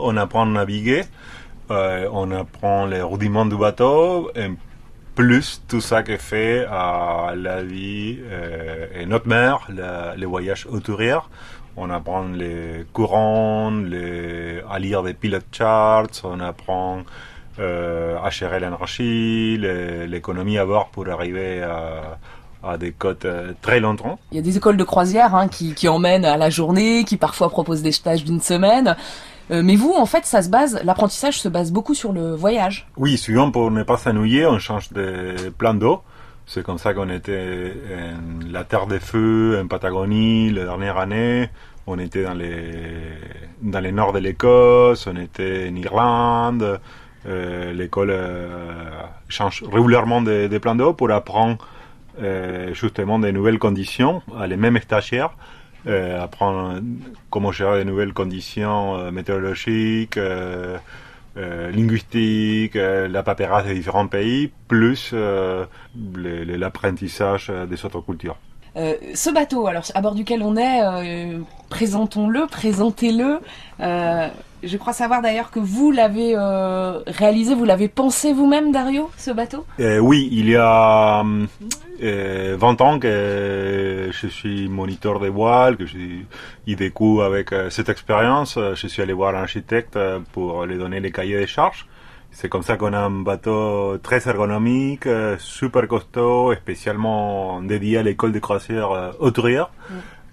On apprend à naviguer, euh, on apprend les rudiments du bateau, et plus tout ça qui fait à la vie euh, et notre mer, les voyages autouriers. On apprend les courants, les, à lire des pilot charts, on apprend euh, à gérer l'énergie, l'économie à bord pour arriver à, à des côtes euh, très longtemps. Il y a des écoles de croisière hein, qui, qui emmènent à la journée, qui parfois proposent des stages d'une semaine. Euh, mais vous, en fait, ça se base, l'apprentissage se base beaucoup sur le voyage. Oui, souvent pour ne pas s'ennuyer, on change de plan d'eau. C'est comme ça qu'on était en la Terre des Feux, en Patagonie, la dernière année. On était dans les, dans le nord de l'Écosse, on était en Irlande. Euh, L'école euh, change régulièrement de, de plan d'eau pour apprendre justement des nouvelles conditions à les mêmes stagiaires. Euh, apprendre comment gérer les nouvelles conditions euh, météorologiques, euh, linguistique, euh, la paperasse des différents pays, plus l'apprentissage des autres cultures. Euh, ce bateau, alors à bord duquel on est, euh, présentons-le, présentez-le. Euh, je crois savoir d'ailleurs que vous l'avez réalisé, vous l'avez pensé vous-même, Dario, ce bateau? Oui, il y a hum, euh, 20 ans que je suis moniteur de voile, que je coup avec euh, cette expérience, euh, je suis allé voir l'architecte euh, pour lui donner les cahiers des charges. C'est comme ça qu'on a un bateau très ergonomique, euh, super costaud, spécialement dédié à l'école de croisière euh, hauturière,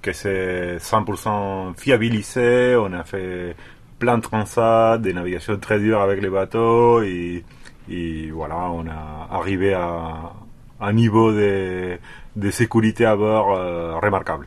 que c'est 100% fiabilisé. On a fait plein de transats, des navigations très dures avec les bateaux, et, et voilà, on a arrivé à un niveau de, de sécurité à bord euh, remarquable.